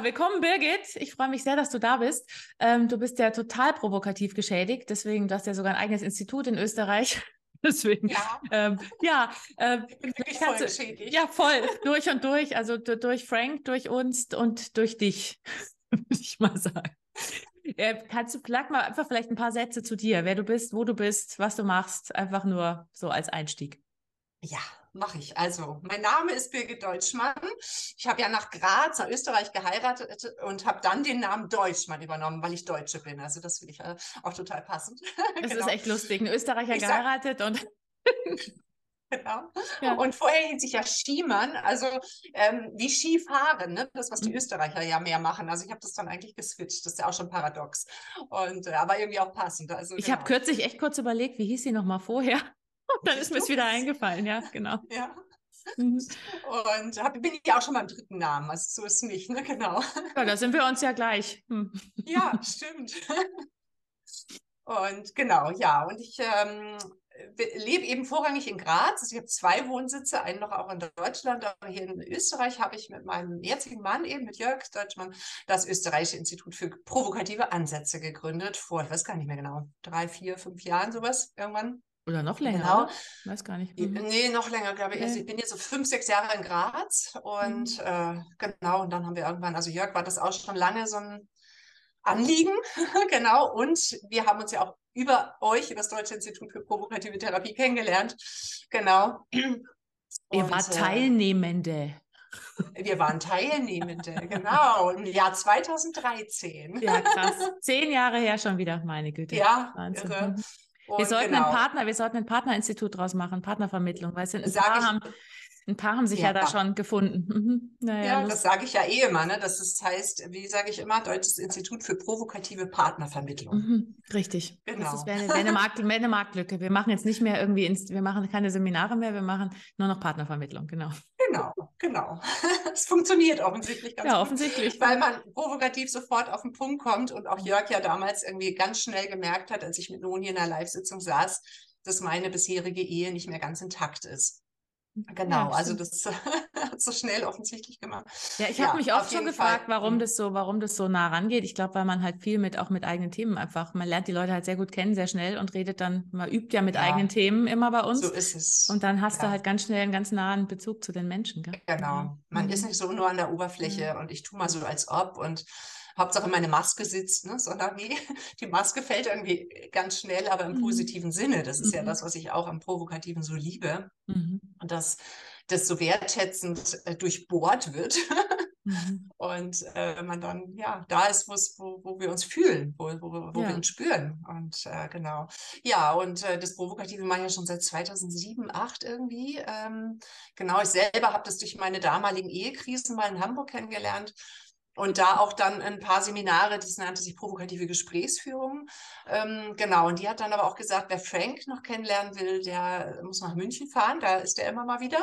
willkommen, Birgit. Ich freue mich sehr, dass du da bist. Ähm, du bist ja total provokativ geschädigt, deswegen du hast ja sogar ein eigenes Institut in Österreich. Deswegen, ja, ähm, ja, äh, voll geschädigt. ja, voll, durch und durch, also durch Frank, durch uns und durch dich, würde ich mal sagen. Äh, kannst du vielleicht mal einfach vielleicht ein paar Sätze zu dir, wer du bist, wo du bist, was du machst, einfach nur so als Einstieg. Ja, mache ich. Also, mein Name ist Birgit Deutschmann. Ich habe ja nach Graz, nach Österreich geheiratet und habe dann den Namen Deutschmann übernommen, weil ich Deutsche bin. Also, das finde ich äh, auch total passend. Das genau. ist echt lustig. Ein Österreicher ich geheiratet sag, und. Genau. Ja. Und vorher hieß ich ja Skimann, also ähm, wie Skifahren, ne? das, was die mhm. Österreicher ja mehr machen. Also ich habe das dann eigentlich geswitcht. Das ist ja auch schon paradox. Und äh, aber irgendwie auch passend. Also, ich genau. habe kürzlich echt kurz überlegt, wie hieß sie nochmal vorher? dann ist mir es wieder eingefallen, ja, genau. Ja. Mhm. Und hab, bin ich auch schon beim dritten Namen, also so ist es nicht, ne? Genau. Ja, da sind wir uns ja gleich. Hm. Ja, stimmt. Und genau, ja, und ich ähm, lebe eben vorrangig in Graz. Also ich habe zwei Wohnsitze, einen noch auch in Deutschland, aber hier in Österreich habe ich mit meinem jetzigen Mann, eben mit Jörg Deutschmann, das Österreichische Institut für provokative Ansätze gegründet, vor, ich weiß gar nicht mehr genau, drei, vier, fünf Jahren sowas irgendwann. Oder noch länger? Genau. Oder? Weiß gar nicht. Mhm. Nee, noch länger, glaube ich. Also ich bin jetzt so fünf, sechs Jahre in Graz und mhm. äh, genau, und dann haben wir irgendwann, also Jörg war das auch schon lange so ein Anliegen, genau, und wir haben uns ja auch über euch, über das Deutsche Institut für provokative Therapie kennengelernt. Genau. Ihr wart äh, Teilnehmende. Wir waren Teilnehmende, genau, im Jahr 2013. Ja, krass. Zehn Jahre her schon wieder, meine Güte. Ja, Wahnsinn. irre. Und wir sollten genau. einen Partner, wir sollten ein Partnerinstitut draus machen, Partnervermittlung, weißt du, ein paar, ich, haben, ein paar haben sich ja, ja da schon gefunden. Mhm. Naja, ja, das sage ich ja eh immer, ne? Das ist, heißt, wie sage ich immer, Deutsches Institut für provokative Partnervermittlung. Mhm. Richtig. Genau. Das ist eine, eine, Markt, eine Marktlücke. Wir machen jetzt nicht mehr irgendwie, wir machen keine Seminare mehr, wir machen nur noch Partnervermittlung, genau. Genau, genau. Es funktioniert offensichtlich ganz ja, gut. offensichtlich. Weil man provokativ sofort auf den Punkt kommt und auch Jörg ja damals irgendwie ganz schnell gemerkt hat, als ich mit Noni in der Live-Sitzung saß, dass meine bisherige Ehe nicht mehr ganz intakt ist. Genau, ja, also das hat so schnell offensichtlich gemacht. Ja, ich habe mich oft schon gefragt, Fall. warum mhm. das so, warum das so nah rangeht. Ich glaube, weil man halt viel mit auch mit eigenen Themen einfach, man lernt die Leute halt sehr gut kennen, sehr schnell und redet dann, man übt ja mit ja, eigenen Themen immer bei uns. So ist es. Und dann hast ja. du halt ganz schnell einen ganz nahen Bezug zu den Menschen. Gell? Genau. Man mhm. ist nicht so nur an der Oberfläche mhm. und ich tue mal so als ob und Hauptsache meine Maske sitzt, ne? sondern nee, die Maske fällt irgendwie ganz schnell, aber im mhm. positiven Sinne. Das ist mhm. ja das, was ich auch am Provokativen so liebe. Mhm. Und dass das so wertschätzend äh, durchbohrt wird. Mhm. Und äh, man dann ja da ist, wo, wo wir uns fühlen, wo, wo, wo ja. wir uns spüren. Und äh, genau. Ja, und äh, das Provokative mache ich ja schon seit 2007, 2008 irgendwie. Ähm, genau, ich selber habe das durch meine damaligen Ehekrisen mal in Hamburg kennengelernt und da auch dann ein paar Seminare, das nannte sich provokative Gesprächsführung. Ähm, genau, und die hat dann aber auch gesagt, wer Frank noch kennenlernen will, der muss nach München fahren, da ist er immer mal wieder.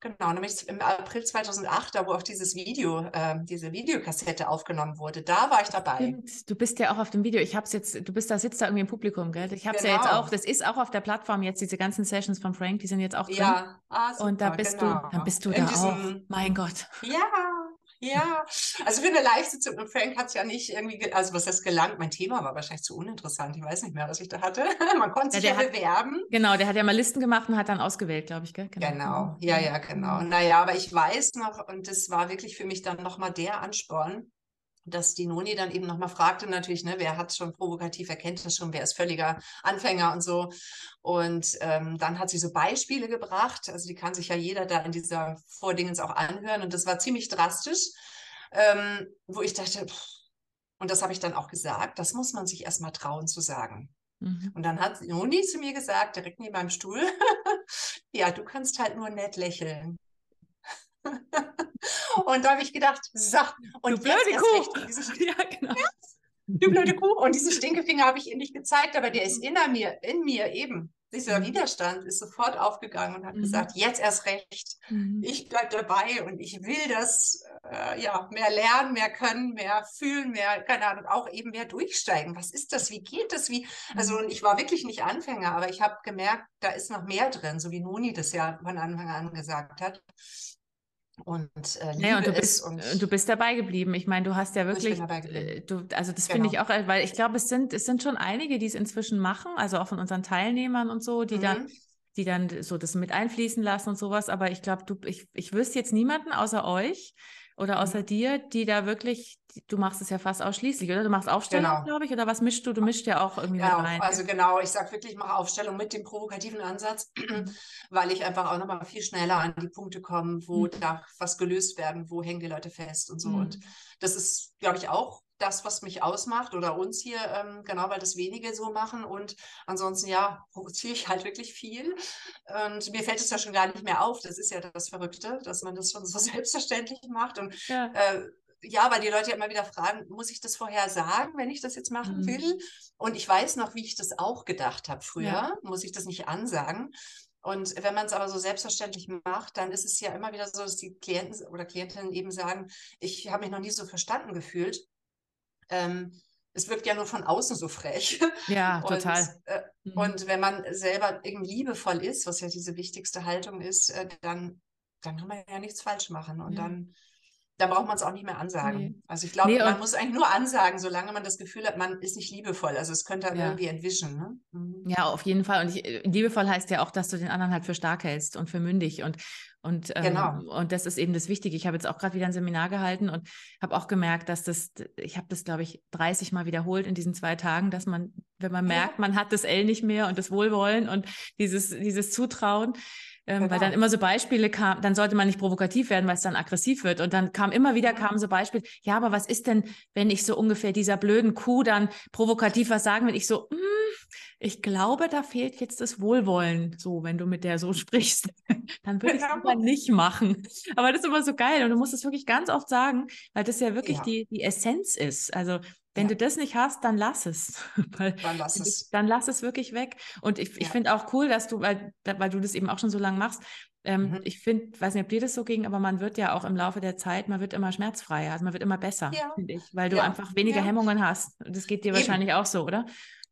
Genau, nämlich im April 2008, da wo auch dieses Video, äh, diese Videokassette aufgenommen wurde, da war ich dabei. Du bist ja auch auf dem Video. Ich habe es jetzt, du bist da, sitzt da irgendwie im Publikum, gell? Ich habe es genau. ja jetzt genau. auch, das ist auch auf der Plattform jetzt, diese ganzen Sessions von Frank, die sind jetzt auch drin. Ja, ah, super, und da bist genau. du, dann bist du In da diesem, auch. Mein Gott. Ja, ja, also für eine Live-Sitzung mit Frank hat es ja nicht irgendwie, also was heißt gelangt, mein Thema war wahrscheinlich zu uninteressant, ich weiß nicht mehr, was ich da hatte. Man konnte sich ja, ja bewerben. genau, der hat ja mal Listen gemacht und hat dann ausgewählt, glaube ich, gell? Genau. genau, ja, ja, genau. Naja, aber ich weiß noch, und das war wirklich für mich dann nochmal der Ansporn, dass die Noni dann eben nochmal fragte, natürlich, ne, wer hat schon provokativ, wer kennt das schon, wer ist völliger Anfänger und so. Und ähm, dann hat sie so Beispiele gebracht, also die kann sich ja jeder da in dieser Vordingens auch anhören und das war ziemlich drastisch, ähm, wo ich dachte, pff, und das habe ich dann auch gesagt, das muss man sich erstmal trauen zu sagen. Mhm. Und dann hat Noni zu mir gesagt, direkt neben meinem Stuhl, ja, du kannst halt nur nett lächeln. und da habe ich gedacht, so, und du blöde Kuh. Recht, ja, genau. Ja, du blöde Kuh. Und diesen Stinkefinger habe ich ihr nicht gezeigt, aber der ist in mir, in mir eben. Dieser mhm. Widerstand ist sofort aufgegangen und hat mhm. gesagt, jetzt erst recht. Mhm. Ich bleibe dabei und ich will das, äh, ja, mehr lernen, mehr können, mehr fühlen, mehr, keine Ahnung, auch eben mehr durchsteigen. Was ist das? Wie geht das? Wie, also, und mhm. ich war wirklich nicht Anfänger, aber ich habe gemerkt, da ist noch mehr drin, so wie Noni das ja von Anfang an gesagt hat. Und äh, liebe ja, und du bist, und du bist dabei geblieben. Ich meine, du hast ja wirklich, äh, du, also das genau. finde ich auch, äh, weil ich glaube, es sind, es sind schon einige, die es inzwischen machen, also auch von unseren Teilnehmern und so, die mhm. dann, die dann so das mit einfließen lassen und sowas. Aber ich glaube, du, ich, ich wüsste jetzt niemanden außer euch, oder außer dir, die da wirklich, du machst es ja fast ausschließlich, oder? Du machst Aufstellung, genau. glaube ich, oder was mischst du? Du mischst ja auch irgendwie ja, rein. Also genau, ich sage wirklich, ich mache Aufstellung mit dem provokativen Ansatz, weil ich einfach auch nochmal viel schneller an die Punkte komme, wo mhm. da was gelöst werden, wo hängen die Leute fest und so. Mhm. Und das ist, glaube ich, auch das, was mich ausmacht oder uns hier, ähm, genau, weil das wenige so machen. Und ansonsten, ja, provoziere ich halt wirklich viel. Und mir fällt es ja schon gar nicht mehr auf. Das ist ja das Verrückte, dass man das schon so selbstverständlich macht. Und ja. Äh, ja, weil die Leute ja immer wieder fragen, muss ich das vorher sagen, wenn ich das jetzt machen mhm. will? Und ich weiß noch, wie ich das auch gedacht habe früher. Ja. Muss ich das nicht ansagen? Und wenn man es aber so selbstverständlich macht, dann ist es ja immer wieder so, dass die Klienten oder Klientinnen eben sagen, ich habe mich noch nie so verstanden gefühlt ähm, es wirkt ja nur von außen so frech. Ja, und, total. Äh, mhm. Und wenn man selber irgendwie liebevoll ist, was ja diese wichtigste Haltung ist, äh, dann, dann kann man ja nichts falsch machen. Und ja. dann, dann braucht man es auch nicht mehr ansagen. Nee. Also ich glaube, nee, man muss eigentlich nur ansagen, solange man das Gefühl hat, man ist nicht liebevoll. Also es könnte dann ja. irgendwie entwischen. Ne? Mhm. Ja, auf jeden Fall. Und ich, äh, liebevoll heißt ja auch, dass du den anderen halt für stark hältst und für mündig. Und und, ähm, genau. und das ist eben das Wichtige. Ich habe jetzt auch gerade wieder ein Seminar gehalten und habe auch gemerkt, dass das, ich habe das, glaube ich, 30 Mal wiederholt in diesen zwei Tagen, dass man, wenn man merkt, ja. man hat das L nicht mehr und das Wohlwollen und dieses, dieses Zutrauen, ähm, genau. weil dann immer so Beispiele kamen, dann sollte man nicht provokativ werden, weil es dann aggressiv wird. Und dann kam immer wieder, kamen so Beispiele, ja, aber was ist denn, wenn ich so ungefähr dieser blöden Kuh dann provokativ was sagen, wenn ich so, mm, ich glaube, da fehlt jetzt das Wohlwollen, so, wenn du mit der so sprichst. Dann würde ich es aber nicht machen. Aber das ist immer so geil und du musst es wirklich ganz oft sagen, weil das ja wirklich ja. Die, die Essenz ist. Also, wenn ja. du das nicht hast, dann lass es. weil, dann lass es. Dann lass es wirklich weg. Und ich, ja. ich finde auch cool, dass du, weil, weil du das eben auch schon so lange machst, ähm, mhm. ich finde, weiß nicht, ob dir das so ging, aber man wird ja auch im Laufe der Zeit, man wird immer schmerzfreier, also man wird immer besser, ja. finde ich, weil du einfach weniger Hemmungen hast. Das geht dir Eben. wahrscheinlich auch so, oder?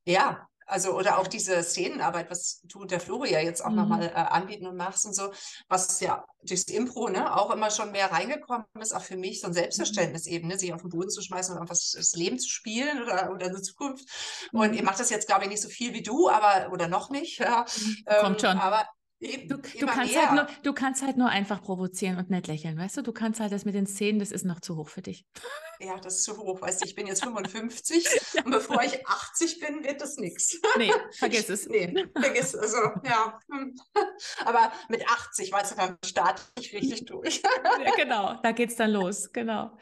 Ja, also, oder auch diese Szenenarbeit, was du und der Floria jetzt auch mhm. nochmal äh, anbieten und machst und so, was ja durchs Impro ne, auch immer schon mehr reingekommen ist, auch für mich so ein Selbstverständnis mhm. eben, ne, sich auf den Boden zu schmeißen und einfach das Leben zu spielen oder, oder eine Zukunft. Mhm. Und ihr macht das jetzt, glaube ich, nicht so viel wie du, aber, oder noch nicht. Ja. Mhm. Kommt ähm, schon. Aber Eben, du, du, kannst halt nur, du kannst halt nur einfach provozieren und nicht lächeln, weißt du? Du kannst halt das mit den Szenen, das ist noch zu hoch für dich. Ja, das ist zu hoch, weißt du, ich bin jetzt 55 ja. und bevor ich 80 bin, wird das nichts. Nee, vergiss es. Nee, vergiss es. Also, ja. Aber mit 80, weißt du, dann starte ich richtig durch. Ja, genau, da geht es dann los, genau.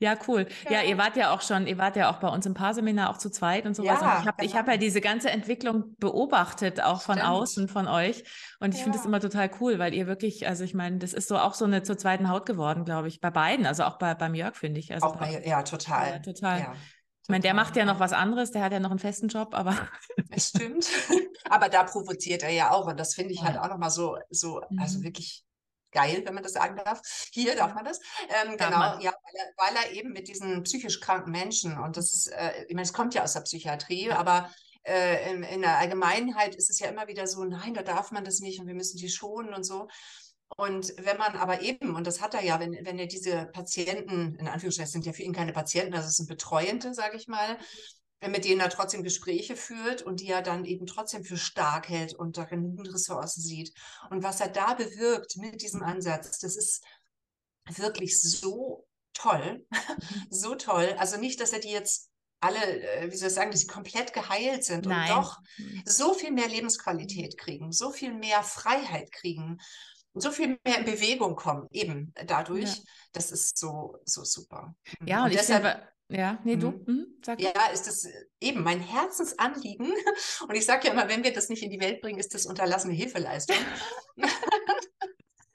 Ja, cool. Ja. ja. ihr wart ja auch schon, ihr wart ja auch bei uns im Paarseminar auch zu zweit und sowas. Ja, und ich habe genau. hab ja diese ganze Entwicklung beobachtet, auch von Stimmt. außen von euch. Und ich ja. finde das immer total cool, weil ihr wirklich, also ich meine, das ist so auch so eine zur zweiten Haut geworden, glaube ich, bei beiden, also auch bei, beim Jörg, finde ich. Also auch bei, ja, total. Ja, total. Ja. Ich meine, der macht ja noch was anderes, der hat ja noch einen festen Job, aber. Es stimmt. aber da provoziert er ja auch. Und das finde ich halt auch nochmal so, so, also mhm. wirklich geil, wenn man das sagen darf. Hier darf man das. Ähm, darf genau, man? ja, weil er, weil er, eben mit diesen psychisch kranken Menschen, und das ist, äh, ich meine, es kommt ja aus der Psychiatrie, ja. aber äh, in, in, der Allgemeinheit ist es ja immer wieder so, nein, da darf man das nicht und wir müssen die schonen und so. Und wenn man aber eben, und das hat er ja, wenn, wenn er diese Patienten, in Anführungszeichen sind ja für ihn keine Patienten, also es sind Betreuende, sage ich mal, mit denen er trotzdem Gespräche führt und die er dann eben trotzdem für stark hält und da genügend Ressourcen sieht. Und was er da bewirkt mit diesem Ansatz, das ist wirklich so toll, so toll. Also nicht, dass er die jetzt alle, äh, wie soll ich sagen, dass sie komplett geheilt sind Nein. und doch mhm. so viel mehr Lebensqualität kriegen, so viel mehr Freiheit kriegen, so viel mehr in Bewegung kommen, eben dadurch. Ja. Das ist so, so super. Ja, und, und deshalb, ja, nee, du? Mhm. Mhm, sag ja, ist das eben mein Herzensanliegen. Und ich sage ja immer, wenn wir das nicht in die Welt bringen, ist das unterlassene Hilfeleistung.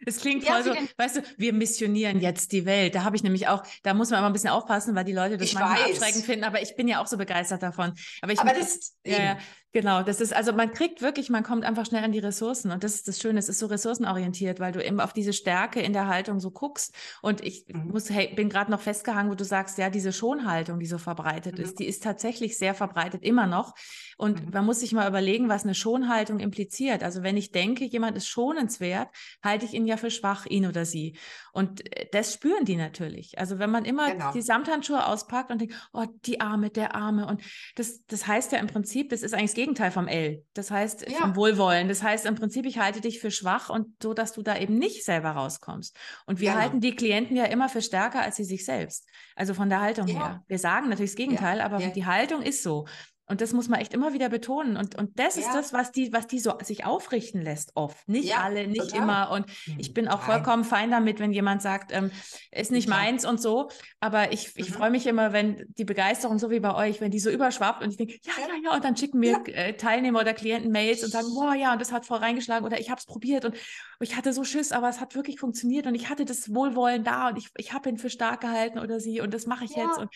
Es klingt voll so, weißt du, wir missionieren jetzt die Welt. Da habe ich nämlich auch, da muss man immer ein bisschen aufpassen, weil die Leute das ich manchmal weiß. abschreckend finden, aber ich bin ja auch so begeistert davon. Aber, ich, aber das, ja, Genau, das ist, also man kriegt wirklich, man kommt einfach schnell an die Ressourcen und das ist das Schöne, es ist so ressourcenorientiert, weil du eben auf diese Stärke in der Haltung so guckst und ich mhm. muss, hey, bin gerade noch festgehangen, wo du sagst, ja, diese Schonhaltung, die so verbreitet mhm. ist, die ist tatsächlich sehr verbreitet, immer noch und mhm. man muss sich mal überlegen, was eine Schonhaltung impliziert. Also wenn ich denke, jemand ist schonenswert, halte ich ihn ja für schwach, ihn oder sie und äh, das spüren die natürlich. Also wenn man immer genau. die Samthandschuhe auspackt und denkt, oh, die Arme, der Arme und das, das heißt ja im Prinzip, das ist eigentlich Gegenteil vom L. Das heißt, ja. vom Wohlwollen. Das heißt im Prinzip, ich halte dich für schwach und so, dass du da eben nicht selber rauskommst. Und wir genau. halten die Klienten ja immer für stärker als sie sich selbst. Also von der Haltung ja. her. Wir sagen natürlich das Gegenteil, ja. aber die Haltung ist so. Und das muss man echt immer wieder betonen. Und, und das ja. ist das, was die, was die so sich aufrichten lässt, oft. Nicht ja, alle, nicht total. immer. Und ich bin auch vollkommen fein damit, wenn jemand sagt, ähm, ist nicht ja. meins und so. Aber ich, ich mhm. freue mich immer, wenn die Begeisterung, so wie bei euch, wenn die so überschwappt und ich denke, ja, ja, ja, und dann schicken mir äh, Teilnehmer oder Klienten Mails und sagen, boah, ja, und das hat voll reingeschlagen oder ich habe es probiert und ich hatte so Schiss, aber es hat wirklich funktioniert und ich hatte das Wohlwollen da und ich, ich habe ihn für stark gehalten oder sie und das mache ich jetzt. Und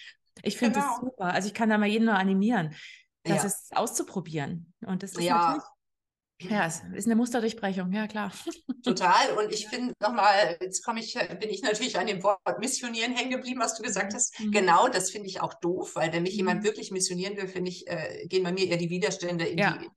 ich finde genau. das super. Also ich kann da mal jeden nur animieren, das ja. ist auszuprobieren. Und das ist ja. natürlich ja, es ist eine Musterdurchbrechung, ja klar. Total. Und ich finde nochmal, jetzt komme ich, bin ich natürlich an dem Wort Missionieren hängen geblieben, was du gesagt hast. Mhm. Genau, das finde ich auch doof, weil wenn mich mhm. jemand wirklich missionieren will, finde ich, äh, gehen bei mir eher die Widerstände in ja. die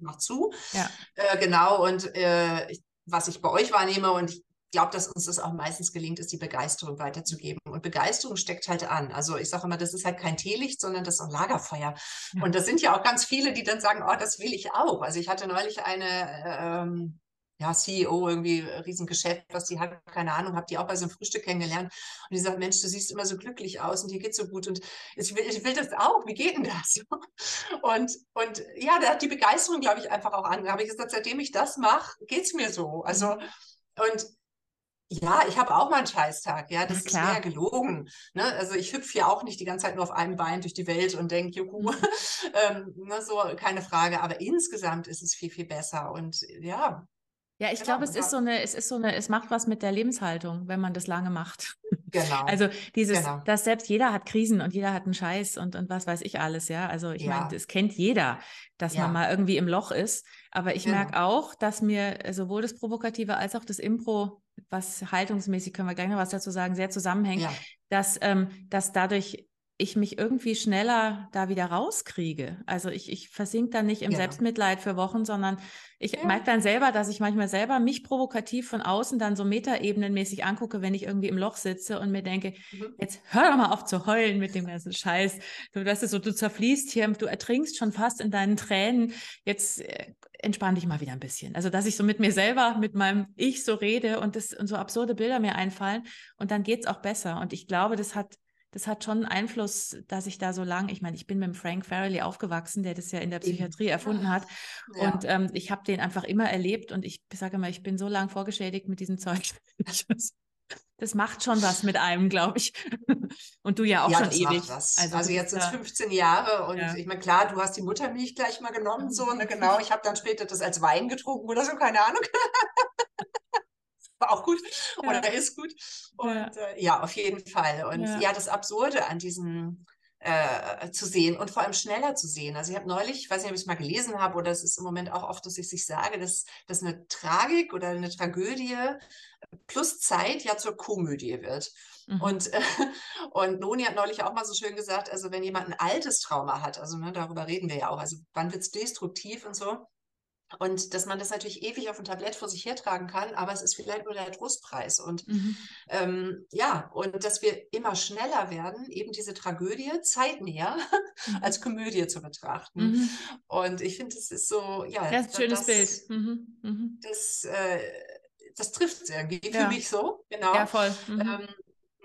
noch zu. Ja. Äh, genau. Und äh, was ich bei euch wahrnehme, und ich glaube, dass uns das auch meistens gelingt, ist die Begeisterung weiterzugeben. Und Begeisterung steckt halt an. Also ich sage immer, das ist halt kein Teelicht, sondern das ist ein Lagerfeuer. Ja. Und das sind ja auch ganz viele, die dann sagen, oh, das will ich auch. Also ich hatte neulich eine ähm, ja, CEO, irgendwie Riesengeschäft, was die hat, keine Ahnung, habe die auch bei so einem Frühstück kennengelernt. Und die sagt, Mensch, du siehst immer so glücklich aus und dir geht's so gut. Und ich will, ich will das auch. Wie geht denn das? Und, und ja, da hat die Begeisterung, glaube ich, einfach auch an. Da habe ich gesagt, seitdem ich das mache, geht's mir so. Also, mhm. und ja, ich habe auch mal einen Scheißtag, ja, das ja, ist eher gelogen. Ne? Also ich hüpfe ja auch nicht die ganze Zeit nur auf einem Bein durch die Welt und denke, juhu, mhm. ähm, ne, so keine Frage. Aber insgesamt ist es viel, viel besser. Und ja. Ja, ich genau, glaube, es ja. ist so eine, es ist so eine, es macht was mit der Lebenshaltung, wenn man das lange macht. Genau. Also dieses, genau. dass selbst jeder hat Krisen und jeder hat einen Scheiß und, und was weiß ich alles, ja. Also ich ja. meine, das kennt jeder, dass ja. man mal irgendwie im Loch ist. Aber ich genau. merke auch, dass mir sowohl das Provokative als auch das Impro was haltungsmäßig können wir gleich noch was dazu sagen, sehr zusammenhängt, ja. dass, ähm, dass dadurch ich mich irgendwie schneller da wieder rauskriege. Also ich, ich versink dann nicht im ja. Selbstmitleid für Wochen, sondern ich ja. merke dann selber, dass ich manchmal selber mich provokativ von außen dann so metaebenenmäßig angucke, wenn ich irgendwie im Loch sitze und mir denke, mhm. jetzt hör doch mal auf zu heulen mit dem ganzen Scheiß. Du, das ist so, du zerfließt hier, du ertrinkst schon fast in deinen Tränen. Jetzt äh, entspann dich mal wieder ein bisschen. Also, dass ich so mit mir selber, mit meinem Ich so rede und, das, und so absurde Bilder mir einfallen und dann geht es auch besser. Und ich glaube, das hat, das hat schon Einfluss, dass ich da so lang, ich meine, ich bin mit dem Frank Farrelly aufgewachsen, der das ja in der Psychiatrie erfunden hat. Ja. Und ähm, ich habe den einfach immer erlebt und ich sage immer, ich bin so lang vorgeschädigt mit diesem Zeug. das macht schon was mit einem, glaube ich. Und du ja auch ja, schon ewig. Also, also jetzt sind es 15 Jahre und ja. ich meine, klar, du hast die Muttermilch gleich mal genommen, so, ne, genau. Ich habe dann später das als Wein getrunken oder so, keine Ahnung. War auch gut ja. oder ist gut. Und ja. Äh, ja, auf jeden Fall. Und ja. das Absurde an diesen äh, zu sehen und vor allem schneller zu sehen. Also ich habe neulich, ich weiß nicht, ob ich es mal gelesen habe oder es ist im Moment auch oft, dass ich sich sage, dass, dass eine Tragik oder eine Tragödie plus Zeit ja zur Komödie wird. Mhm. Und, äh, und Noni hat neulich auch mal so schön gesagt, also wenn jemand ein altes Trauma hat, also ne, darüber reden wir ja auch, also wann wird es destruktiv und so, und dass man das natürlich ewig auf dem Tablett vor sich hertragen kann, aber es ist vielleicht nur der Trostpreis. Und mhm. ähm, ja, und dass wir immer schneller werden, eben diese Tragödie zeitnäher mhm. als Komödie zu betrachten. Mhm. Und ich finde, das ist so, ja. Das ist ein schönes das, Bild. Mhm. Mhm. Das, äh, das trifft es irgendwie ja. für mich so. Genau. Ja, voll. Mhm. Ähm,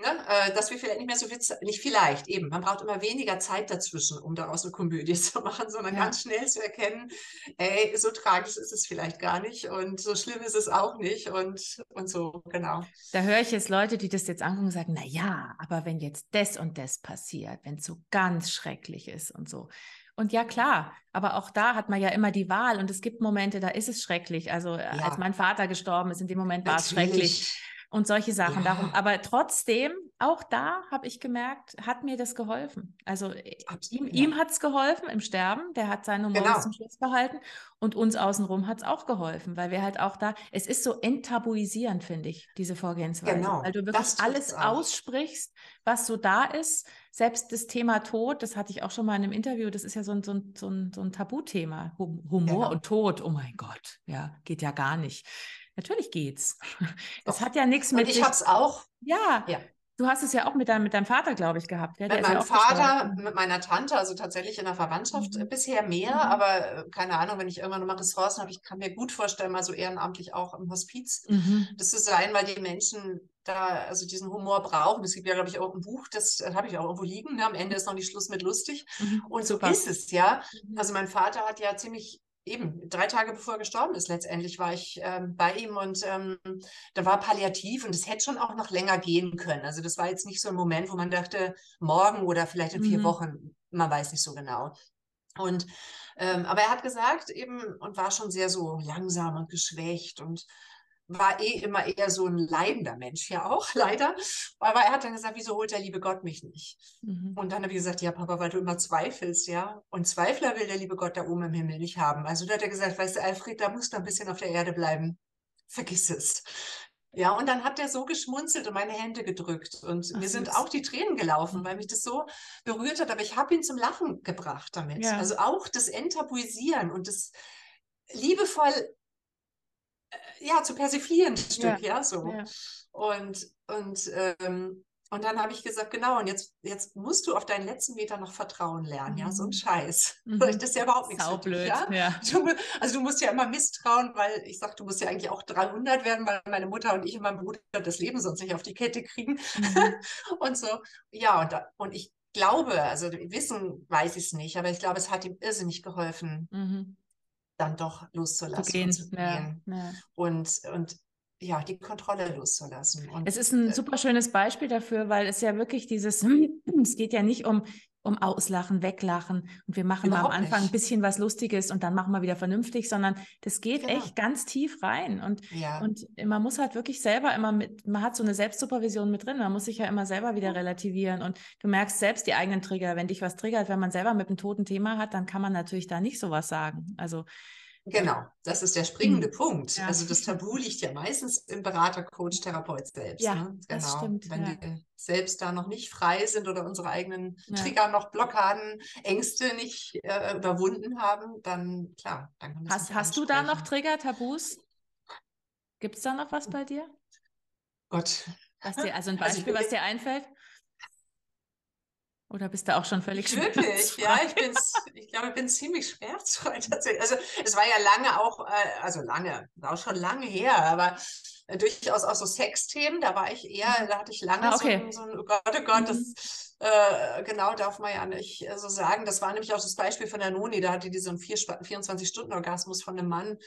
Ne, äh, dass wir vielleicht nicht mehr so viel, nicht vielleicht, eben, man braucht immer weniger Zeit dazwischen, um daraus eine Komödie zu machen, sondern ja. ganz schnell zu erkennen, ey, so tragisch ist es vielleicht gar nicht und so schlimm ist es auch nicht und, und so, genau. Da höre ich jetzt Leute, die das jetzt angucken und sagen, na ja, aber wenn jetzt das und das passiert, wenn es so ganz schrecklich ist und so. Und ja, klar, aber auch da hat man ja immer die Wahl und es gibt Momente, da ist es schrecklich. Also ja. als mein Vater gestorben ist, in dem Moment war es schrecklich. Und solche Sachen. Ja. Darum, aber trotzdem, auch da habe ich gemerkt, hat mir das geholfen. Also äh, Absolut, ihm, ja. ihm hat es geholfen im Sterben, der hat seine Humor genau. zum Schluss behalten und uns außenrum hat es auch geholfen, weil wir halt auch da, es ist so enttabuisierend, finde ich, diese Vorgehensweise. Genau. Weil du wirklich alles auch. aussprichst, was so da ist. Selbst das Thema Tod, das hatte ich auch schon mal in einem Interview, das ist ja so ein, so ein, so ein, so ein Tabuthema. Humor genau. und Tod, oh mein Gott, ja, geht ja gar nicht. Natürlich geht's. Das Doch. hat ja nichts mit. Und ich habe es auch. Ja, ja. Du hast es ja auch mit deinem, mit deinem Vater, glaube ich, gehabt. Ja, mit meinem ja Vater, gestorben. mit meiner Tante, also tatsächlich in der Verwandtschaft mhm. bisher mehr, mhm. aber äh, keine Ahnung, wenn ich irgendwann nochmal Ressourcen habe, ich kann mir gut vorstellen, mal so ehrenamtlich auch im Hospiz mhm. das zu sein, weil die Menschen da also diesen Humor brauchen. Es gibt ja, glaube ich, auch ein Buch, das, das habe ich auch irgendwo liegen. Ne? Am Ende ist noch nicht Schluss mit lustig. Mhm. Und so Super. ist es, ja. Mhm. Also mein Vater hat ja ziemlich eben drei Tage bevor er gestorben ist, letztendlich war ich ähm, bei ihm und ähm, da war palliativ und es hätte schon auch noch länger gehen können. Also das war jetzt nicht so ein Moment, wo man dachte, morgen oder vielleicht in vier mhm. Wochen, man weiß nicht so genau. Und ähm, aber er hat gesagt eben und war schon sehr so langsam und geschwächt und war eh immer eher so ein leidender Mensch, ja auch, leider. Aber er hat dann gesagt, wieso holt der liebe Gott mich nicht? Mhm. Und dann habe ich gesagt, ja, Papa, weil du immer zweifelst, ja. Und Zweifler will der liebe Gott da oben im Himmel nicht haben. Also da hat er gesagt, weißt du, Alfred, da musst du ein bisschen auf der Erde bleiben. Vergiss es. Ja, und dann hat er so geschmunzelt und meine Hände gedrückt. Und Ach, mir sind auch die Tränen gelaufen, mhm. weil mich das so berührt hat. Aber ich habe ihn zum Lachen gebracht damit. Ja. Also auch das Enttabuisieren und das liebevoll ja, zu persiflieren, ein Stück, ja, ja so. Ja. Und, und, ähm, und dann habe ich gesagt, genau, und jetzt, jetzt musst du auf deinen letzten Meter noch Vertrauen lernen, mhm. ja, so ein mhm. Scheiß. Mhm. Das ist ja überhaupt nichts Saublöd, für dich, ja? ja. Du, also du musst ja immer misstrauen, weil ich sage, du musst ja eigentlich auch 300 werden, weil meine Mutter und ich und mein Bruder das Leben sonst nicht auf die Kette kriegen. Mhm. und so, ja, und, und ich glaube, also Wissen weiß ich es nicht, aber ich glaube, es hat ihm irrsinnig geholfen, mhm dann doch loszulassen zu gehen. und zu gehen. Ja, ja. Und, und ja, die Kontrolle loszulassen. Und, es ist ein äh, super schönes Beispiel dafür, weil es ja wirklich dieses, es geht ja nicht um, um Auslachen, Weglachen und wir machen mal am Anfang nicht. ein bisschen was Lustiges und dann machen wir wieder vernünftig, sondern das geht genau. echt ganz tief rein und, ja. und man muss halt wirklich selber immer mit, man hat so eine Selbstsupervision mit drin, man muss sich ja immer selber wieder relativieren und du merkst selbst die eigenen Trigger, wenn dich was triggert, wenn man selber mit einem toten Thema hat, dann kann man natürlich da nicht sowas sagen. Also Genau, das ist der springende mhm. Punkt. Ja. Also das Tabu liegt ja meistens im Berater, Coach, Therapeut selbst. Ja, ne? genau. das stimmt. Wenn ja. wir selbst da noch nicht frei sind oder unsere eigenen ja. Trigger noch Blockaden, Ängste nicht äh, überwunden haben, dann klar, dann Hast, hast du da noch Trigger, Tabus? Gibt es da noch was bei dir? Gott. Was dir, also ein also Beispiel, also was dir einfällt? Oder bist du auch schon völlig Wirklich, ja, ich bin, ich glaube, ich bin ziemlich schmerzfrei tatsächlich. Also es war ja lange auch, äh, also lange, war auch schon lange her, aber äh, durchaus auch so Sexthemen, da war ich eher, mhm. da hatte ich lange ah, okay. so, so ein, oh Gott, oh Gott, das mhm. äh, genau darf man ja nicht so sagen. Das war nämlich auch das Beispiel von der Noni, da hatte die so einen 24-Stunden-Orgasmus von einem Mann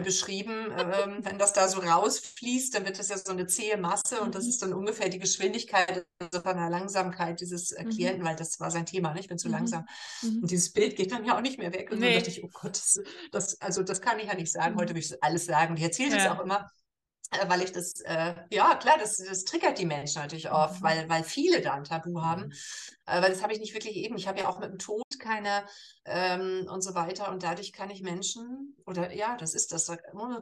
beschrieben, ähm, wenn das da so rausfließt, dann wird das ja so eine zähe Masse und das mhm. ist dann ungefähr die Geschwindigkeit also von der Langsamkeit dieses äh, Klienten, mhm. weil das war sein Thema, ne? ich bin zu mhm. langsam. Und dieses Bild geht dann ja auch nicht mehr weg. Und nee. dann dachte ich, oh Gott, das, das, also das kann ich ja nicht sagen. Heute will ich alles sagen. Und ich erzähle ja. das auch immer weil ich das, äh, ja klar, das, das triggert die Menschen natürlich oft, mhm. weil, weil viele da ein Tabu haben. Mhm. Äh, weil das habe ich nicht wirklich eben. Ich habe ja auch mit dem Tod keine ähm, und so weiter. Und dadurch kann ich Menschen, oder ja, das ist das,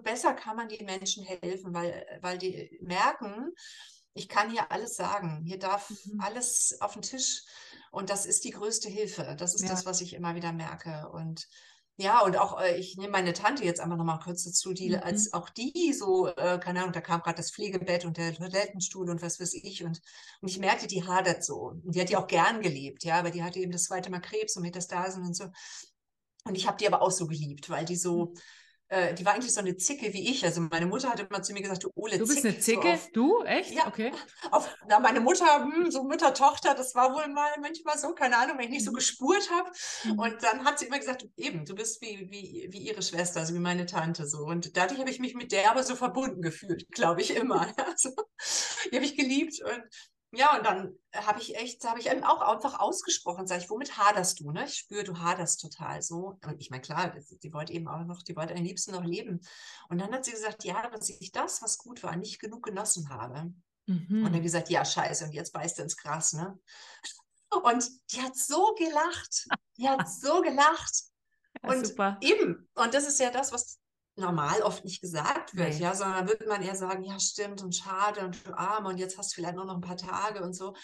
besser kann man den Menschen helfen, weil, weil die merken, ich kann hier alles sagen. Hier darf mhm. alles auf den Tisch. Und das ist die größte Hilfe. Das ist ja. das, was ich immer wieder merke. Und ja, und auch, äh, ich nehme meine Tante jetzt einfach nochmal kurz dazu, die, mhm. als auch die so, äh, keine Ahnung, da kam gerade das Pflegebett und der Toilettenstuhl und was weiß ich. Und, und ich merkte, die hadert so. Und die hat die auch gern gelebt, ja, aber die hatte eben das zweite Mal Krebs und Metastasen und so. Und ich habe die aber auch so geliebt, weil die so, mhm äh, die war eigentlich so eine Zicke wie ich. Also meine Mutter hat immer zu mir gesagt, du Ole, Du bist Zick, eine Zicke? So auf, du? Echt? Ja. Okay. Auf, na, meine Mutter, hm, so Mutter, Tochter, das war wohl mal manchmal so, keine Ahnung, wenn ich nicht so mhm. gespurt habe. Mhm. Und dann hat sie immer gesagt, eben, du bist wie, wie, wie ihre Schwester, also wie meine Tante so. Und dadurch habe ich mich mit der aber so verbunden gefühlt, glaube ich immer. Also, die habe ich geliebt und ja, und dann habe ich echt, habe ich eben auch einfach ausgesprochen, sage ich, womit haderst du? Ne? Ich spüre, du haderst total so. Und ich meine, klar, die wollte eben auch noch, die wollte am liebsten noch leben. Und dann hat sie gesagt, ja, dass ich das, was gut war, nicht genug genossen habe. Mhm. Und dann gesagt, ja, scheiße, und jetzt beißt du ins Gras, ne? Und die hat so gelacht. Die hat so gelacht. Ja, und super. eben, und das ist ja das, was normal oft nicht gesagt wird, nee. ja, sondern würde man eher sagen, ja, stimmt und schade und du Arme und jetzt hast du vielleicht nur noch ein paar Tage und so.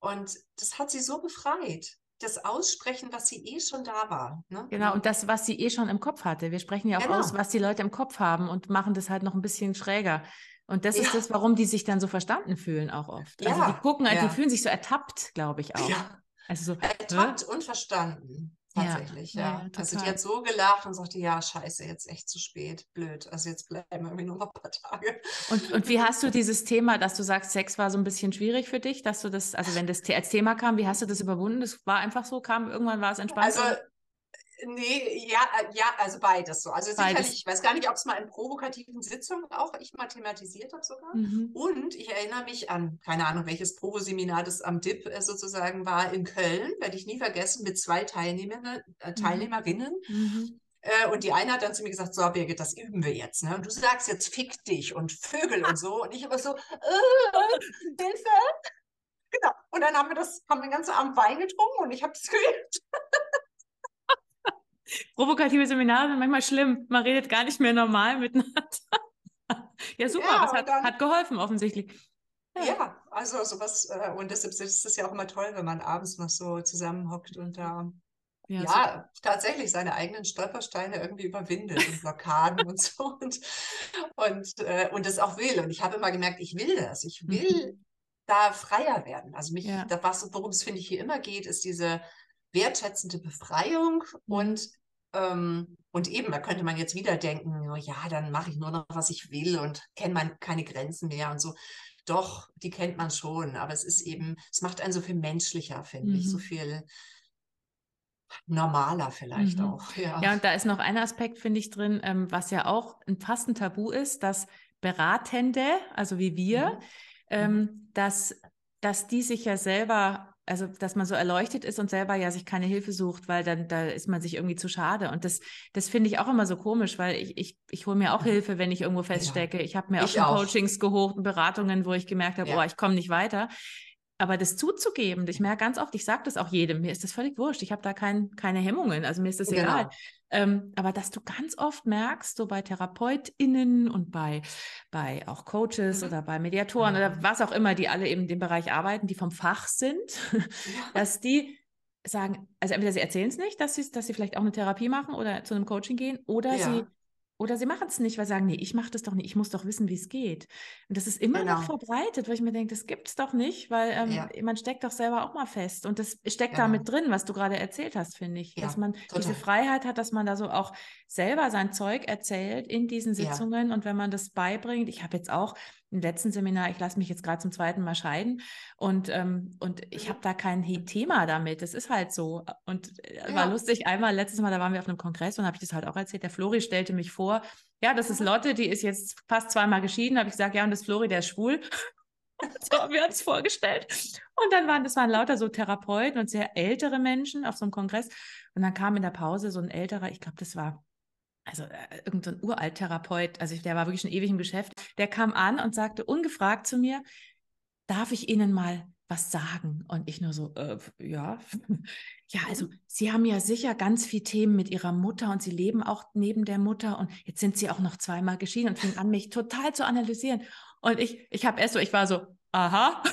Und das hat sie so befreit. Das Aussprechen, was sie eh schon da war. Ne? Genau, und das, was sie eh schon im Kopf hatte. Wir sprechen ja auch genau. aus, was die Leute im Kopf haben und machen das halt noch ein bisschen schräger. Und das ja. ist das, warum die sich dann so verstanden fühlen auch oft. Also ja. Also die gucken, ja. die fühlen sich so ertappt, glaube ich auch. Ja. Also so, ertappt und verstanden. Tatsächlich, ja. ja. also die hat so gelacht und sagte, ja, scheiße, jetzt echt zu spät, blöd. Also jetzt bleiben wir irgendwie nur noch ein paar Tage. Und, und wie hast du dieses Thema, dass du sagst, Sex war so ein bisschen schwierig für dich, dass du das, also wenn das als Thema kam, wie hast du das überwunden? Das war einfach so, kam, irgendwann war es entspannt? Also Nee, ja, äh, ja, also beides so. Also beides. sicherlich, ich weiß gar nicht, ob es mal in provokativen Sitzungen auch ich mal thematisiert habe sogar. Mhm. Und ich erinnere mich an, keine Ahnung, welches Provo-Seminar das am DIP äh, sozusagen war in Köln, werde ich nie vergessen, mit zwei Teilnehmer, äh, mhm. Teilnehmerinnen. Mhm. Äh, und die eine hat dann zu mir gesagt, so Birgit, das üben wir jetzt. Ne? Und du sagst jetzt, fick dich und Vögel und so. Und ich immer so, äh, Hilfe. Genau. Und dann haben wir das, haben wir den ganzen Abend Wein getrunken und ich habe das geübt. Provokative Seminare sind manchmal schlimm. Man redet gar nicht mehr normal miteinander. ja, super, ja, das hat, dann, hat, geholfen offensichtlich. Ja, ja also sowas, äh, und deshalb ist es ja auch immer toll, wenn man abends noch so zusammenhockt und da ja, ja tatsächlich seine eigenen Stolpersteine irgendwie überwindet und Blockaden und so und, und, äh, und das auch will. Und ich habe immer gemerkt, ich will das. Ich will mhm. da freier werden. Also mich, ja. da, worum es, finde ich, hier immer geht, ist diese wertschätzende Befreiung mhm. und ähm, und eben, da könnte man jetzt wieder denken, ja, dann mache ich nur noch, was ich will und kenne man keine Grenzen mehr und so. Doch, die kennt man schon, aber es ist eben, es macht einen so viel menschlicher, finde mhm. ich, so mhm. viel normaler vielleicht mhm. auch. Ja. ja, und da ist noch ein Aspekt, finde ich, drin, ähm, was ja auch ein fast ein Tabu ist, dass Beratende, also wie wir, mhm. ähm, mhm. dass, dass die sich ja selber also dass man so erleuchtet ist und selber ja sich keine Hilfe sucht, weil dann da ist man sich irgendwie zu schade. Und das, das finde ich auch immer so komisch, weil ich, ich, ich hole mir auch Hilfe, wenn ich irgendwo feststecke. Ja. Ich habe mir auch schon auch. Coachings geholt und Beratungen, wo ich gemerkt habe, ja. oh, ich komme nicht weiter. Aber das zuzugeben, ich merke ganz oft, ich sage das auch jedem, mir ist das völlig wurscht, ich habe da kein, keine Hemmungen, also mir ist das genau. egal. Ähm, aber dass du ganz oft merkst, so bei TherapeutInnen und bei, bei auch Coaches mhm. oder bei Mediatoren mhm. oder was auch immer, die alle eben in dem Bereich arbeiten, die vom Fach sind, dass die sagen, also entweder sie erzählen es nicht, dass sie, dass sie vielleicht auch eine Therapie machen oder zu einem Coaching gehen, oder ja. sie oder sie machen es nicht, weil sie sagen, nee, ich mache das doch nicht, ich muss doch wissen, wie es geht. Und das ist immer genau. noch verbreitet, weil ich mir denke, das gibt es doch nicht, weil ähm, ja. man steckt doch selber auch mal fest. Und das steckt genau. da mit drin, was du gerade erzählt hast, finde ich. Ja, dass man total. diese Freiheit hat, dass man da so auch selber sein Zeug erzählt in diesen Sitzungen. Ja. Und wenn man das beibringt, ich habe jetzt auch im letzten Seminar, ich lasse mich jetzt gerade zum zweiten Mal scheiden und, ähm, und ich mhm. habe da kein Thema damit. Das ist halt so. Und äh, ja. war lustig, einmal, letztes Mal, da waren wir auf einem Kongress und habe ich das halt auch erzählt. Der Flori stellte mich vor, ja, das ist mhm. Lotte, die ist jetzt fast zweimal geschieden. habe ich gesagt, ja, und das Flori, der ist schwul. so haben wir uns vorgestellt. Und dann waren das waren lauter so Therapeuten und sehr ältere Menschen auf so einem Kongress. Und dann kam in der Pause so ein älterer, ich glaube, das war also äh, irgendein so Uralt-Therapeut, also der war wirklich schon ewig im Geschäft, der kam an und sagte ungefragt zu mir, darf ich Ihnen mal was sagen? Und ich nur so, äh, ja. ja, also. Sie haben ja sicher ganz viele Themen mit Ihrer Mutter und Sie leben auch neben der Mutter und jetzt sind Sie auch noch zweimal geschieden und fing an, mich total zu analysieren. Und ich, ich habe erst so, ich war so, aha.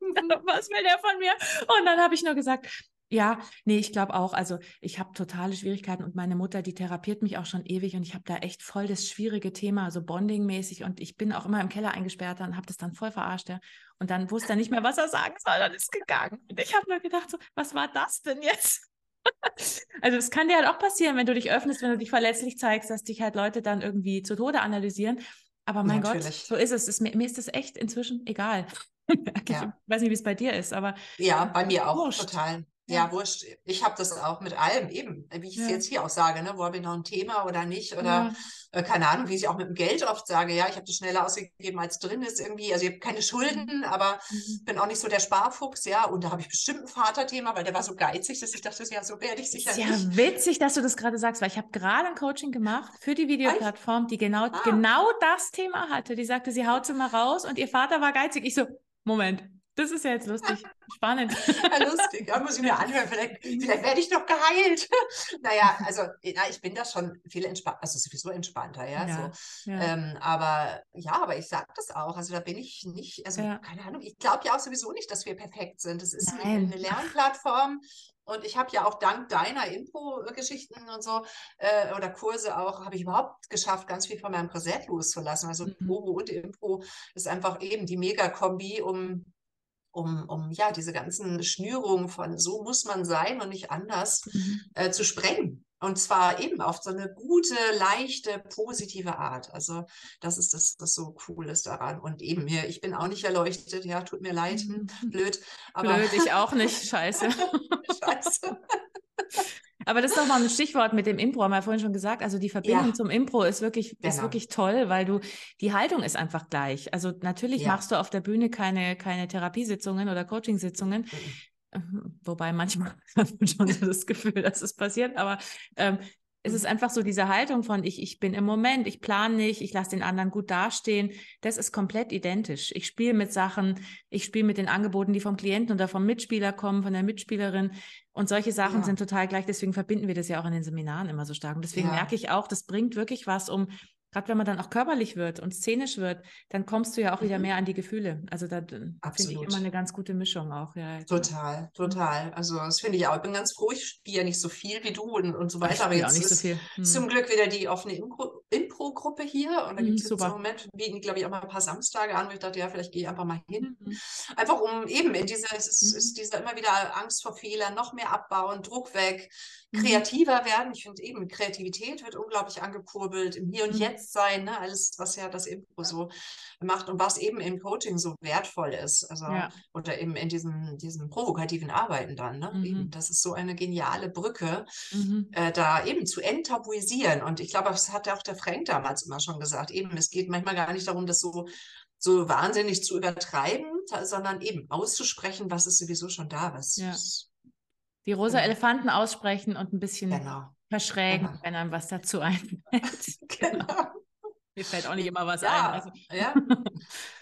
was will der von mir? Und dann habe ich nur gesagt, ja, nee, ich glaube auch. Also ich habe totale Schwierigkeiten und meine Mutter, die therapiert mich auch schon ewig und ich habe da echt voll das schwierige Thema, also Bonding-mäßig und ich bin auch immer im Keller eingesperrt und habe das dann voll verarscht. Ja. Und dann wusste er nicht mehr, was er sagen soll und ist gegangen. Und ich habe nur gedacht, so, was war das denn jetzt? also es kann dir halt auch passieren, wenn du dich öffnest, wenn du dich verletzlich zeigst, dass dich halt Leute dann irgendwie zu Tode analysieren. Aber mein Natürlich. Gott, so ist es. es mir, mir, ist das echt inzwischen egal. ja. Ich weiß nicht, wie es bei dir ist, aber. Ja, bei mir auch wurscht. total. Ja, wurscht. Ich habe das auch mit allem eben, wie ich es ja. jetzt hier auch sage, ne? wo habe ich noch ein Thema oder nicht oder ja. äh, keine Ahnung, wie ich auch mit dem Geld oft sage, ja, ich habe das schneller ausgegeben, als drin ist irgendwie. Also ich habe keine Schulden, aber mhm. bin auch nicht so der Sparfuchs, ja. Und da habe ich bestimmt ein Vaterthema, weil der war so geizig, dass ich dachte, ja, so werde ich sicher ist nicht. Ja, witzig, dass du das gerade sagst, weil ich habe gerade ein Coaching gemacht für die Videoplattform, die genau, ah. genau das Thema hatte. Die sagte, sie haut sie mal raus und ihr Vater war geizig. Ich so, Moment, das ist ja jetzt lustig. Spannend. Ja, lustig. Da muss ich mir anhören. Vielleicht, vielleicht werde ich doch geheilt. naja, also na, ich bin da schon viel entspannter, also sowieso entspannter, ja. ja, so. ja. Ähm, aber ja, aber ich sage das auch. Also da bin ich nicht, also ja. keine Ahnung, ich glaube ja auch sowieso nicht, dass wir perfekt sind. Das ist Nein. eine Lernplattform. Und ich habe ja auch dank deiner Info-Geschichten und so äh, oder Kurse auch, habe ich überhaupt geschafft, ganz viel von meinem Korsett loszulassen. Also mhm. Probo und Info ist einfach eben die Mega-Kombi, um um, um ja diese ganzen Schnürungen von so muss man sein und nicht anders mhm. äh, zu sprengen. Und zwar eben auf so eine gute, leichte, positive Art. Also das ist das, was so cool ist daran. Und eben mir, ich bin auch nicht erleuchtet, ja, tut mir leid, mhm. blöd. Aber blöd, ich auch nicht, scheiße. scheiße. Aber das ist doch mal ein Stichwort mit dem Impro, haben wir ja vorhin schon gesagt. Also die Verbindung ja. zum Impro ist wirklich, genau. ist wirklich toll, weil du, die Haltung ist einfach gleich. Also natürlich ja. machst du auf der Bühne keine, keine Therapiesitzungen oder Coachingsitzungen. Mhm. Wobei manchmal hat man schon so das Gefühl, dass es passiert, aber ähm, es ist mhm. einfach so diese Haltung von ich, ich bin im Moment, ich plane nicht, ich lasse den anderen gut dastehen. Das ist komplett identisch. Ich spiele mit Sachen, ich spiele mit den Angeboten, die vom Klienten oder vom Mitspieler kommen, von der Mitspielerin. Und solche Sachen ja. sind total gleich. Deswegen verbinden wir das ja auch in den Seminaren immer so stark. Und deswegen ja. merke ich auch, das bringt wirklich was, um gerade wenn man dann auch körperlich wird und szenisch wird, dann kommst du ja auch wieder mhm. mehr an die Gefühle. Also da finde ich immer eine ganz gute Mischung auch. Ja, total, mhm. total. Also das finde ich auch. Ich bin ganz froh, ich spiele ja nicht so viel wie du und, und so weiter. Aber jetzt ist so. Hm. zum Glück wieder die offene Impro-Gruppe hier. Und da gibt es hm, im Moment, bieten glaube ich, auch mal ein paar Samstage an, wo ich dachte, ja, vielleicht gehe ich einfach mal hin. Mhm. Einfach um eben in diese, es ist, mhm. ist dieser immer wieder Angst vor Fehlern, noch mehr abbauen, Druck weg, mhm. kreativer werden. Ich finde eben, Kreativität wird unglaublich angekurbelt, im Hier und mhm. Jetzt sein, ne? alles, was ja das Impro so macht und was eben im Coaching so wertvoll ist. Also, ja. oder eben in diesem, diesem provokativen Arbeiten dann. Ne? Mhm. Eben, das ist so eine geniale Brücke, mhm. äh, da eben zu enttabuisieren. Und ich glaube, das hat ja auch der Frank damals immer schon gesagt. Eben, es geht manchmal gar nicht darum, das so so wahnsinnig zu übertreiben, sondern eben auszusprechen, was ist sowieso schon da, was, ja. Die rosa genau. Elefanten aussprechen und ein bisschen genau. Verschrägen, genau. wenn einem was dazu einfällt. genau. Mir fällt auch nicht immer was ja, ein. Also. Ja.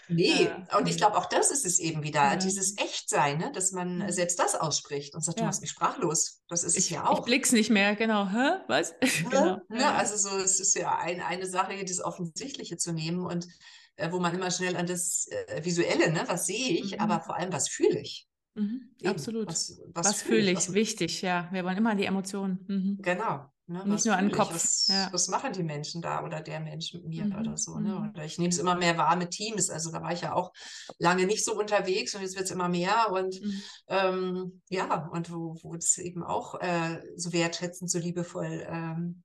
Nee, ja. und ich glaube, auch das ist es eben wieder, ja. dieses Echtsein, ne? dass man selbst das ausspricht und sagt, du machst mich sprachlos. Das ist ich, es ja auch. Ich blick's nicht mehr, genau. Hä? Was? genau. Ne? Also so, es ist ja ein, eine Sache, das Offensichtliche zu nehmen und äh, wo man immer schnell an das äh, Visuelle, ne? was sehe ich, mhm. aber vor allem, was fühle ich. Mhm, absolut. Was, was, was fühle ich? Was, Wichtig, ja. Wir wollen immer die Emotionen. Mhm. Genau. Ne, Nicht nur an den Kopf. Was, ja. was, machen die Menschen da oder der Mensch mit mir mhm. oder so? Ne? Mhm. Oder ich nehme es immer mehr wahr mit Teams. Also da war ich ja auch lange nicht so unterwegs und jetzt wird es immer mehr. Und mhm. ähm, ja, und wo, wo es eben auch äh, so wertschätzend, so liebevoll ähm,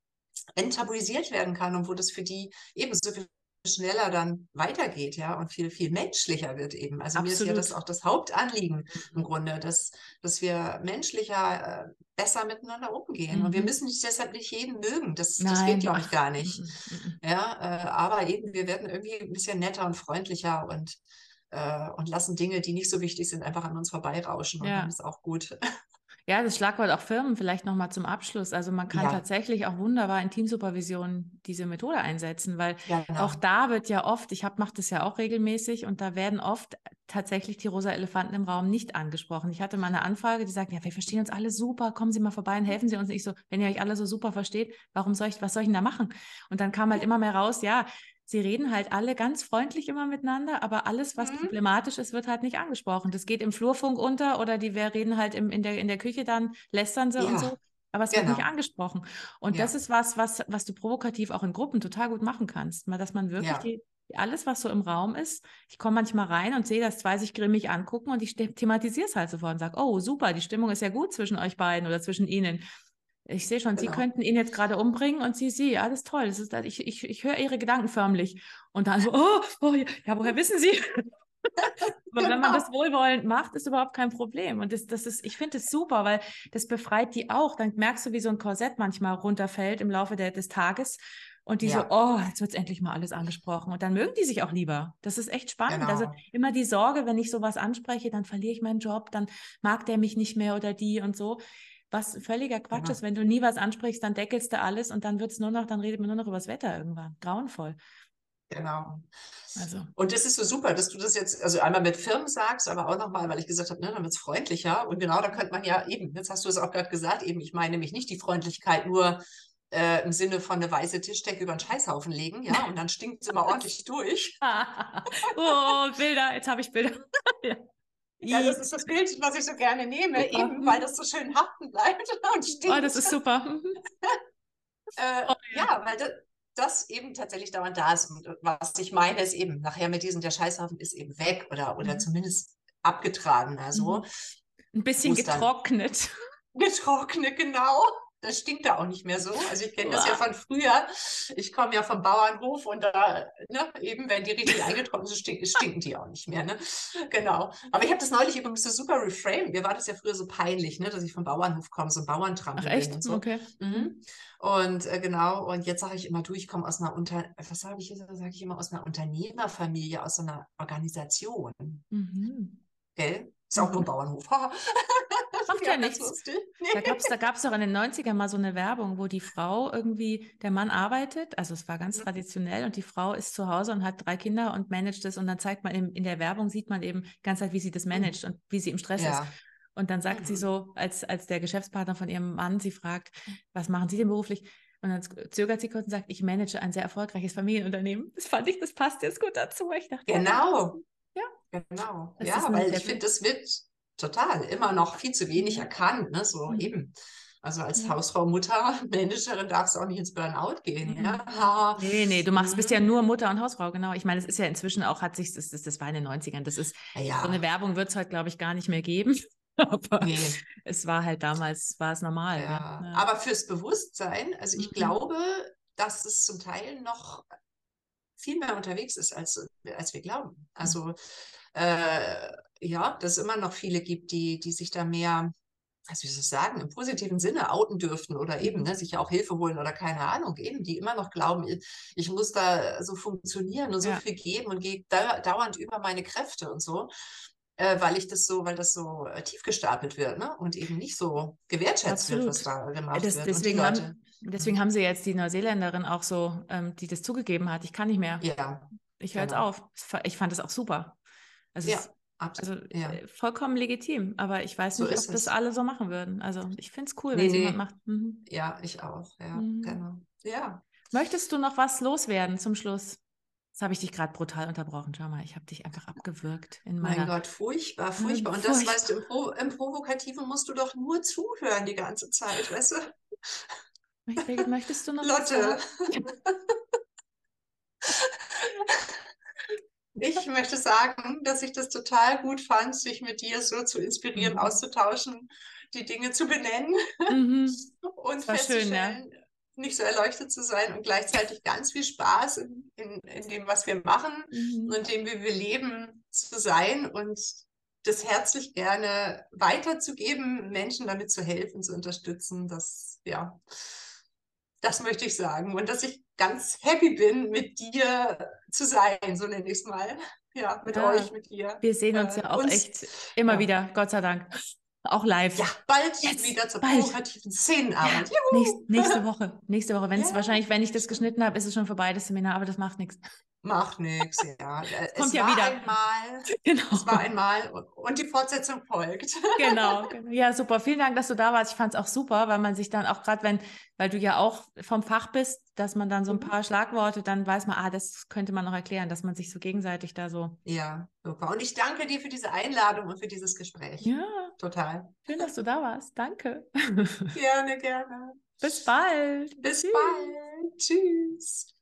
enttabuisiert werden kann und wo das für die eben so viel schneller dann weitergeht, ja, und viel, viel menschlicher wird eben. Also Absolut. mir ist ja das auch das Hauptanliegen im Grunde, dass, dass wir menschlicher äh, besser miteinander umgehen. Mhm. Und wir mhm. müssen nicht, deshalb nicht jeden mögen. Das, das geht, glaube ich, gar nicht. Mhm, mhm. Ja, äh, aber eben, wir werden irgendwie ein bisschen netter und freundlicher und, äh, und lassen Dinge, die nicht so wichtig sind, einfach an uns vorbeirauschen. Und ja. dann ist auch gut. Ja, das Schlagwort auch Firmen vielleicht nochmal zum Abschluss. Also man kann ja. tatsächlich auch wunderbar in Teamsupervision diese Methode einsetzen, weil ja, genau. auch da wird ja oft, ich mache das ja auch regelmäßig und da werden oft tatsächlich die rosa Elefanten im Raum nicht angesprochen. Ich hatte mal eine Anfrage, die sagt, ja, wir verstehen uns alle super, kommen Sie mal vorbei und helfen Sie uns. nicht so, wenn ihr euch alle so super versteht, warum soll ich, was soll ich denn da machen? Und dann kam halt immer mehr raus, ja, sie reden halt alle ganz freundlich immer miteinander, aber alles, was mhm. problematisch ist, wird halt nicht angesprochen. Das geht im Flurfunk unter oder die wir reden halt im, in, der, in der Küche, dann lästern sie ja. und so. Aber es genau. wird nicht angesprochen. Und ja. das ist was, was, was du provokativ auch in Gruppen total gut machen kannst. Mal, dass man wirklich ja. die, alles, was so im Raum ist, ich komme manchmal rein und sehe, dass zwei sich grimmig angucken und ich thematisiere es halt sofort und sage, oh, super, die Stimmung ist ja gut zwischen euch beiden oder zwischen ihnen. Ich sehe schon, genau. Sie könnten ihn jetzt gerade umbringen und Sie, Sie, alles toll. Das ist, ich, ich, ich höre Ihre Gedanken förmlich. Und dann so, oh, oh, ja, woher wissen Sie? Aber genau. wenn man genau. das wohlwollend macht, ist überhaupt kein Problem. Und das, das ist, ich finde es super, weil das befreit die auch. Dann merkst du, wie so ein Korsett manchmal runterfällt im Laufe der, des Tages. Und die ja. so, oh, jetzt wird es endlich mal alles angesprochen. Und dann mögen die sich auch lieber. Das ist echt spannend. Also genau. Also immer die Sorge, wenn ich sowas anspreche, dann verliere ich meinen Job, dann mag der mich nicht mehr oder die und so. Was völliger Quatsch genau. ist, wenn du nie was ansprichst, dann deckelst du alles und dann wird es nur noch, dann redet man nur noch über das Wetter irgendwann. Grauenvoll. Genau. Also. Und das ist so super, dass du das jetzt, also einmal mit Firmen sagst, aber auch nochmal, weil ich gesagt habe, ne, dann wird es freundlicher. Und genau, da könnte man ja eben, jetzt hast du es auch gerade gesagt, eben, ich meine nämlich nicht die Freundlichkeit nur äh, im Sinne von eine weiße Tischdecke über einen Scheißhaufen legen, ja, und dann stinkt es immer ordentlich durch. oh, Bilder, jetzt habe ich Bilder. ja. Ja, das ist das Bild, was ich so gerne nehme, ja. eben weil das so schön haften bleibt und stinkt. Oh, das ist super. äh, oh, ja. ja, weil das, das eben tatsächlich dauernd da ist. Und was ich meine, ist eben, nachher mit diesem, der Scheißhaufen ist eben weg oder, oder mhm. zumindest abgetragen. Also mhm. ein bisschen getrocknet. Getrocknet, genau das stinkt da auch nicht mehr so. Also ich kenne das ja von früher. Ich komme ja vom Bauernhof und da, ne, eben, wenn die richtig eingetrocknet sind, stinken, stinken die auch nicht mehr. Ne? Genau. Aber ich habe das neulich übrigens so super reframed. Mir war das ja früher so peinlich, ne, dass ich vom Bauernhof komme, so ein Bauerntrampel Ach, echt? und so. Okay. Mhm. Und äh, genau, und jetzt sage ich immer, du, ich komme aus einer Unter, was sage ich jetzt? Sage ich immer aus einer Unternehmerfamilie, aus so einer Organisation. Mhm. Gell? Ist auch nur ein. Bauernhof. Macht ja, ja nichts. Da gab es da gab's doch in den 90ern mal so eine Werbung, wo die Frau irgendwie, der Mann arbeitet, also es war ganz mhm. traditionell und die Frau ist zu Hause und hat drei Kinder und managt es und dann zeigt man in, in der Werbung, sieht man eben ganz halt, wie sie das mhm. managt mhm. und wie sie im Stress ja. ist. Und dann sagt mhm. sie so, als, als der Geschäftspartner von ihrem Mann sie fragt, was machen Sie denn beruflich? Und dann zögert sie kurz und sagt, ich manage ein sehr erfolgreiches Familienunternehmen. Das fand ich, das passt jetzt gut dazu. Ich dachte, genau. Ja. Genau. Das ja, weil ich finde, das wird total immer noch viel zu wenig erkannt. Ne? So mhm. eben. Also als. Hausfrau, Mutter, Managerin darfst du auch nicht ins Burnout gehen. Mhm. Ja? Nee, nee, du machst, bist ja mhm. nur Mutter und Hausfrau, genau. Ich meine, es ist ja inzwischen auch, hat sich, das, das, das war in den 90ern, das ist, ja. so eine Werbung wird es heute, glaube ich, gar nicht mehr geben. Aber nee. es war halt damals, war es normal. Ja. ja. Aber fürs Bewusstsein, also ich mhm. glaube, dass es zum Teil noch viel mehr unterwegs ist, als, als wir glauben. Also äh, ja, dass es immer noch viele gibt, die, die sich da mehr, also wie soll ich sagen, im positiven Sinne outen dürften oder eben ne, sich ja auch Hilfe holen oder keine Ahnung, eben, die immer noch glauben, ich muss da so funktionieren und so ja. viel geben und gehe dauernd über meine Kräfte und so. Äh, weil ich das so, weil das so äh, tief gestapelt wird, ne? Und eben nicht so gewertschätzt Absolut. wird, was da gemacht das, wird. Deswegen haben, deswegen haben sie jetzt die Neuseeländerin auch so, ähm, die das zugegeben hat. Ich kann nicht mehr. Ja. Ich höre genau. jetzt auf. Ich fand das auch super. Also ja. Es, Absolut. Also ja. Äh, vollkommen legitim, aber ich weiß nicht, so ob das alle so machen würden. Also ich finde es cool, nee, wenn es nee. jemand macht. Mhm. Ja, ich auch. Ja, mhm. genau. Ja. Möchtest du noch was loswerden zum Schluss? Das habe ich dich gerade brutal unterbrochen. Schau mal, ich habe dich einfach abgewürgt. In meiner... Mein Gott, furchtbar, furchtbar. Und das, weißt du, im, Pro im Provokativen musst du doch nur zuhören die ganze Zeit, weißt du? Möchtest du noch Lotte. Ich möchte sagen, dass ich das total gut fand, sich mit dir so zu inspirieren, mhm. auszutauschen, die Dinge zu benennen mhm. und festzustellen, schön, ja. nicht so erleuchtet zu sein und gleichzeitig ganz viel Spaß in, in, in dem, was wir machen mhm. und dem, wie wir leben, zu sein und das herzlich gerne weiterzugeben, Menschen damit zu helfen, zu unterstützen. Das, ja, das möchte ich sagen. Und dass ich ganz happy bin, mit dir zu sein, so nenne ich es mal. Ja, mit ja, euch, mit dir. Wir sehen uns ja äh, auch uns, echt immer ja. wieder, Gott sei Dank. Auch live. Ja, bald Jetzt, wieder zur bald. provokativen Szenenarbeit. Ja, nächste, nächste Woche. Nächste Woche. Wenn es wahrscheinlich, wenn ich das geschnitten habe, ist es schon vorbei, das Seminar, aber das macht nichts. Macht nichts, ja. Es Kommt ja wieder. Einmal, genau. Es war einmal und die Fortsetzung folgt. Genau, genau. Ja, super. Vielen Dank, dass du da warst. Ich fand es auch super, weil man sich dann auch gerade, wenn, weil du ja auch vom Fach bist, dass man dann so ein mhm. paar Schlagworte, dann weiß man, ah, das könnte man noch erklären, dass man sich so gegenseitig da so. Ja, super. Und ich danke dir für diese Einladung und für dieses Gespräch. Ja. Total. Schön, dass du da warst. Danke. Gerne, gerne. Bis bald. Bis Tschüss. bald. Tschüss.